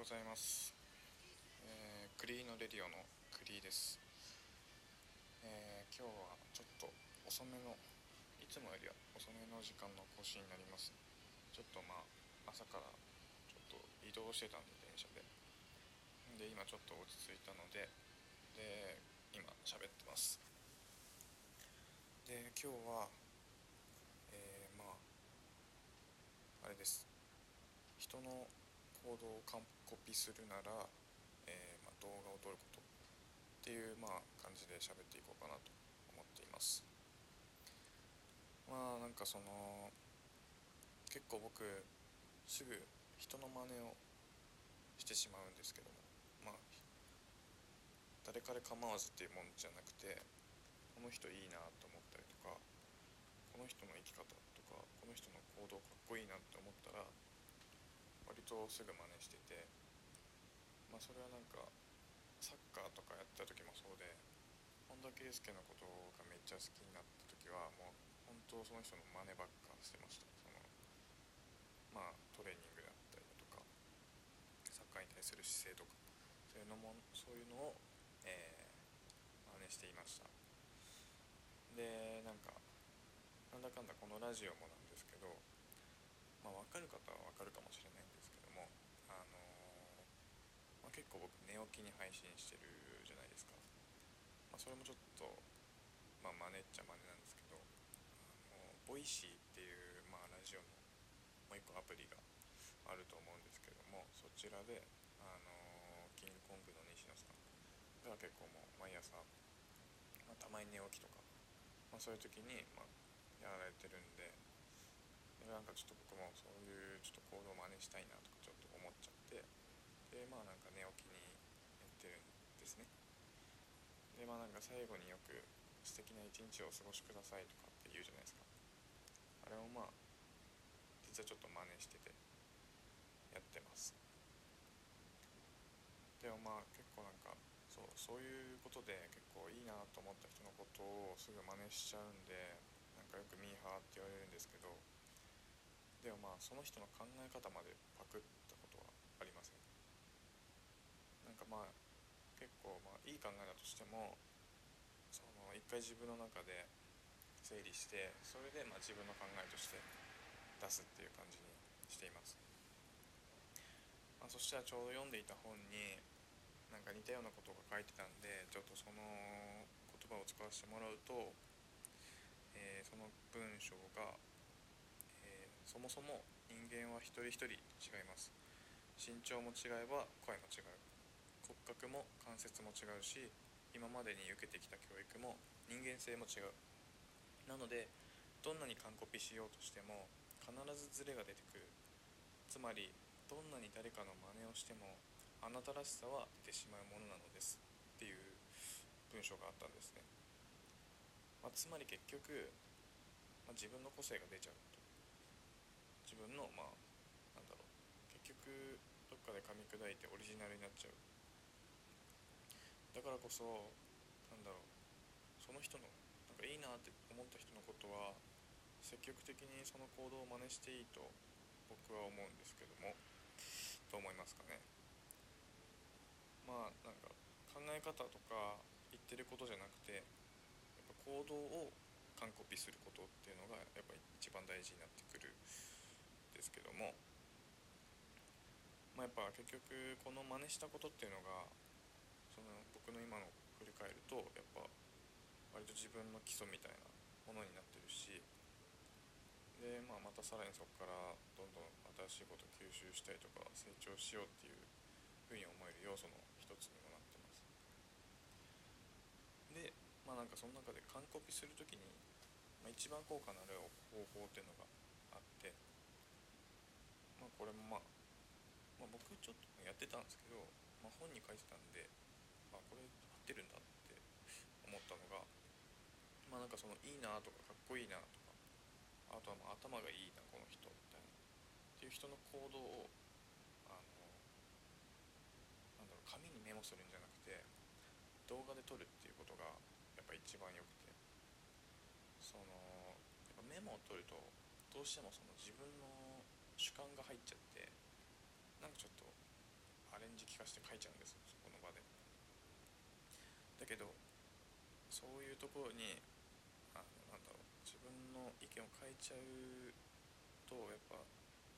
ございます、えー、クリーのレディオのクリーです、えー、今日はちょっと遅めのいつもよりは遅めの時間の更新になります。ちょっとまあ朝からちょっと移動してたんで電車で。で今ちょっと落ち着いたのでで今喋ってます。で今日はえー、まああれです。人の行動をコピーするなら、えー、ま、動画を撮ることっていう、まあ、感じで喋っていこうかなと思っています。まあなんかその結構僕すぐ人の真似をしてしまうんですけどもまあ誰彼構わずっていうもんじゃなくてこの人いいなと思ったりとかこの人の生き方とかこの人の行動かっこいいなって思ったら割とすぐ真似しててまあそれはなんかサッカーとかやった時もそうで本田圭佑のことがめっちゃ好きになった時はもう本当その人の真似ばっかしてました。そのまあトレーニングだったりだとかサッカーに対する姿勢とかそういうのもそういうのを、えー、真似していました。でなんかなんだかんだこのラジオもなんですけどまあ、分かる方は分かるかもしれないんですけども、あのー、まあ、結構僕寝起きに配信してるじゃないですか、まあ、それもちょっと、まあ、真似っちゃ真似なんですけど、あの Voicy っていう、まあ、ラジオのもう一個アプリがあると思うんですけどもそちらで、あの、キングコングの西野さんが結構もう毎朝、まあ、たまに寝起きとか、まあ、そういう時に、まあ、やられてるんでなんかちょっと僕もそういうちょっと行動を真似したいなとかちょっと思っちゃって。でまあなんか寝起きにやってるんですね。でまあなんか最後によく素敵な一日をお過ごしくださいとかって言うじゃないですか。あれをまあ実はちょっと真似しててやってます。でもまあ結構なんかそうそういうことで結構いいなと思った人のことをすぐ真似しちゃうんでなんかよくミーハーって言われるんですけどでもまあその人の考え方までパクったことはありませんなんかまあ結構まあいい考えだとしてもその一回自分の中で整理してそれでまあ自分の考えとして出すっていう感じにしています、まあ、そしたらちょうど読んでいた本になんか似たようなことが書いてたんでちょっとその言葉を使わせてもらうと、えー、その文章がそもそも人間は一人一人違います。身長も違えば声も違う。骨格も関節も違うし今までに受けてきた教育も人間性も違う。なのでどんなに完コピしようとしても必ずズレが出てくる。つまりどんなに誰かの真似をしてもあなたらしさは出てしまうものなのです。っていう文章があったんですね、まあ、つまり結局、まあ、自分の個性が出ちゃうと。自分のまあなんだろう。結局どっかで噛み砕いてオリジナルになっちゃう。だからこそなんだろうその人のなんかいいなって思った人のことは積極的にその行動を真似していいと僕は思うんですけどもどう思いますかね？まあなんか考え方とか言ってることじゃなくてやっぱ行動を完コピすることっていうのがやっぱ一番大事になってくるんですけども、まあ、やっぱ結局この真似したことっていうのが僕の今の振り返るとやっぱ割と自分の基礎みたいなものになってるしで、まあ、またさらにそこからどんどん新しいことを吸収したりとか成長しようっていうふうに思える要素の一つにもなってます。でまあなんかその中で完コピする時に、まあ、一番効果のある方法っていうのがあってまあこれもまあ、まあ、僕ちょっとやってたんですけど、まあ、本に書いてたんであこれ合ってるんだって思ったのがまあなんかそのいいなとかかっこいいなとかあとはまあ頭がいいなこの人みたいなっていう人の行動をあのなんだろう紙にメモするんじゃなくて動画で撮るっていうことがやっぱ一番よくて。そのやっぱメモを取るとどうしてもその自分の主観が入っちゃってなんかちょっとあかして書いちゃうんですそこの場でだけどそういうところにあのなんだろう自分の意見を変えちゃうとやっぱ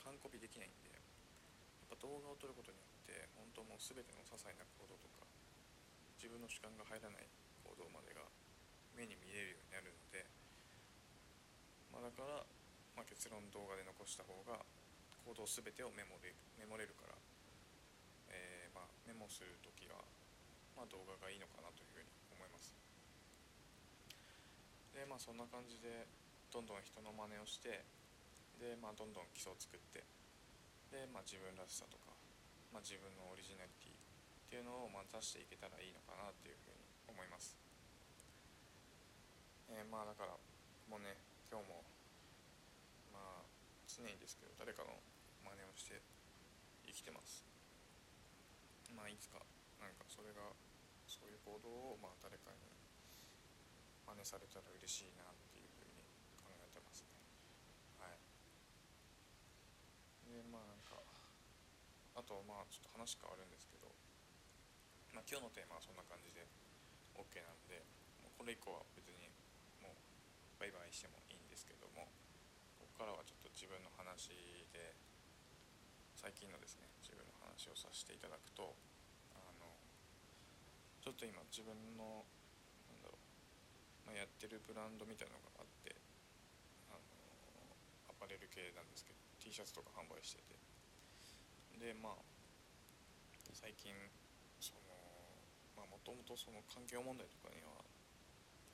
完コピできないんでやっぱ動画を撮ることによって本当もう全ての些細な行動とか自分の主観が入らない行動までが目に見れるようになるので、まあ、だから、まあ、結論動画で残した方が行動全てをメモでメモれるから、えーまあ、メモする時は、まあ、動画がいいのかなというふうに思います。でまあそんな感じでどんどん人の真似をしてで、まあ、どんどん基礎を作ってで、まあ、自分らしさとか、まあ、自分のオリジナリティっていうのをまあ出していけたらいいのかなっていうふうに思います。えー、まあだからもうね今日もまあ常にですけど誰かの真似をして生きてます。まあいつかなんかそれがそういう行動をまあ誰かに真似されたら嬉しいなっていうふうに考えてますね。はい。でまあなんかあとまあちょっと話変わるんですけどまあ今日のテーマはそんな感じで OK なんでもうこれ以降は別にもうバイバイしてもいいんですけどもここからはちょっと自分の話で最近のですね自分の話をさせていただくとちょっと今自分のなんだろう、まあ、やってるブランドみたいなのがあってあのアパレル系なんですけど T シャツとか販売してて。でまあ最近そのまあもともとその環境問題とかには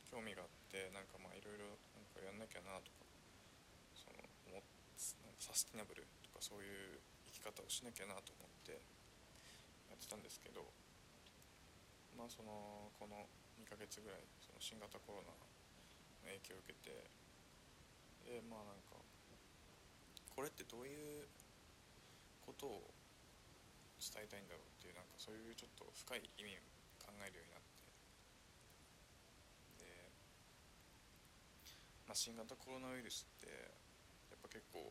興味があってなんかまあいろいろなんかやんなきゃなとかそのもサスティナブルとかそういう生き方をしなきゃなと思ってやってたんですけどまあそのこの2ヶ月ぐらいその新型コロナの影響を受けてでまあなんかこれってどういうことを伝えたいんだろうっていうなんかそういうちょっと深い意味を考えるようになってで。まあ、新型コロナウイルスってやっぱ結構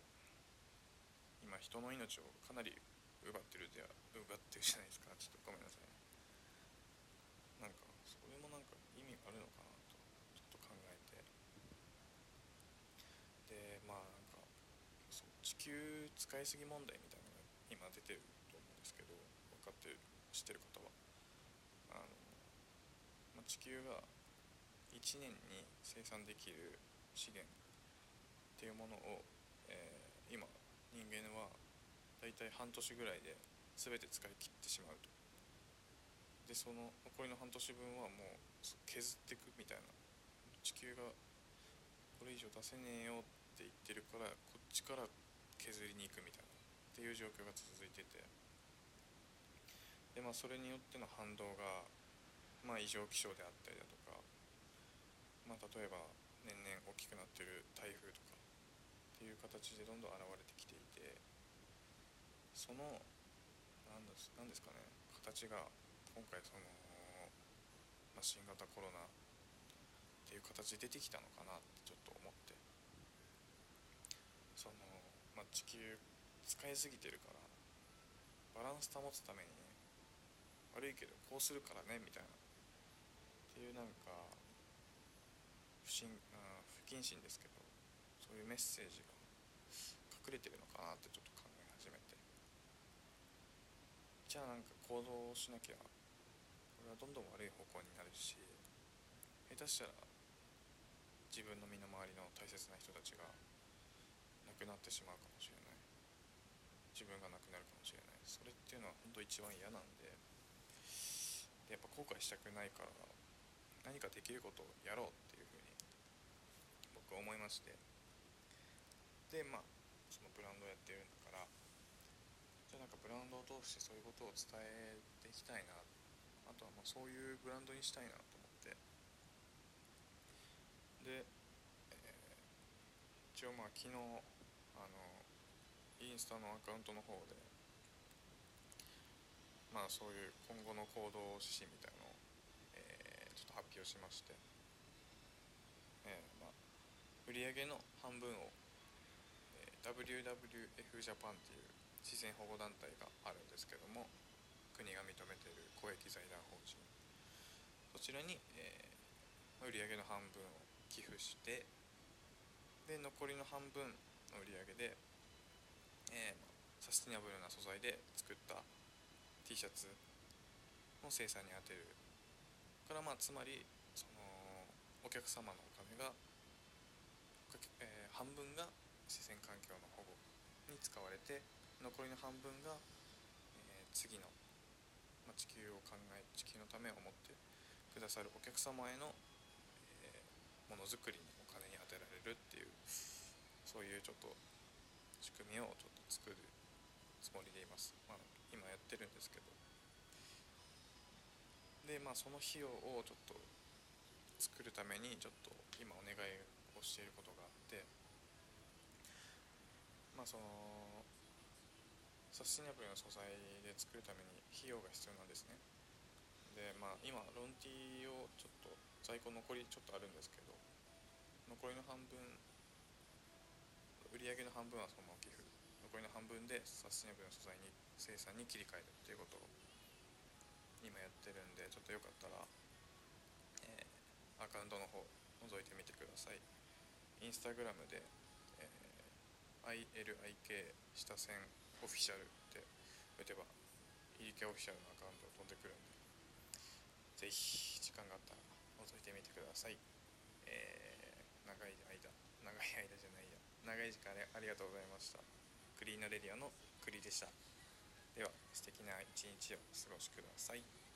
今人の命をかなり奪ってるでは奪ってるじゃないですかちょっとごめんなさいなんかそれもなんか意味あるのかなとちょっと考えてでまあなんかそう地球使いすぎ問題みたいなのが今出てると思うんですけど分かってる。知ってる方はあの、まあ、地球が1年に生産できる資源っていうものを、えー、今人間は大体半年ぐらいで全て使い切ってしまうと。でその残りの半年分はもう削ってくみたいな。地球がこれ以上出せねえよって言ってるからこっちから削りに行くみたいな。っていう状況が続いてて。でまあそれによっての反動がまあ異常気象であったりだとかまあ例えば年々大きくなってる台風とかっていう形でどんどん現れてきていてその何です何ですかね形が今回その、ま、新型コロナっていう形で出てきたのかなってちょっと思って。その、まあ、地球使いすぎてるからバランス保つためにね悪いけどこうするからねみたいな。っていうなんか不信不謹慎ですけどそういうメッセージが隠れてるのかなってちょっと考え始めて。じゃあなんか行動しなきゃれはどんどん悪い方向になるし下手したら自分の身の回りの大切な人たちが亡くなってしまうかもしれない。自分が亡くなるかもしれない。それっていうのは本当一番嫌なんででやっぱ後悔したくないから何かできることをやろうっていうふうに僕は思いまして。でまあそのブランドをやってるんだからじゃあなんかブランドを通してそういうことを伝えていきたいなってあとはまあそういうブランドにしたいなと思って。で、えー、一応まあ昨日あのインスタのアカウントの方でまあそういう今後の行動指針みたいのを、えー、ちょっと発表しまして、えー、まあ売上の半分を、えー、WWF ジャパンっていう自然保護団体があるんですけども国が認めている公益財団法人。そちらに、えー、売上の半分を寄付してで残りの半分の売り上げで、えー、サスティナブルな素材で作った T シャツの生産に充てるからまあつまりそのお客様のお金が、えー、半分が自然環境の保護に使われて残りの半分が、えー、次の、ま、地球を考え地球のためを思ってくださるお客様への、えー、ものづくりにお金に充てられるっていうそういうちょっと仕組みをちょっと作るつもりでいます、まあ、今やってるんですけど。でまあその費用をちょっと作るためにちょっと今お願いをしていることがあってまあそのサスティナブルな素材で作るために費用が必要なんですね。でまあ今ロンティーをちょっと在庫残りちょっとあるんですけど残りの半分売り上げの半分はそのまま寄付。残りの半分でサスティナブルな素材に生産に切り替えるっていうことを今やってるんでちょっとよかったら、えー、アカウントの方覗いてみてください。インスタグラムで、えー、ILIK 下線オフィシャルって打てば EK オフィシャルのアカウント飛んでくるんでぜひ時間があったら覗いてみてください、えー、長い間長い間じゃないや長い時間ありがとうございました。クリーナレディアのクリでした。では素敵な一日をお過ごしください。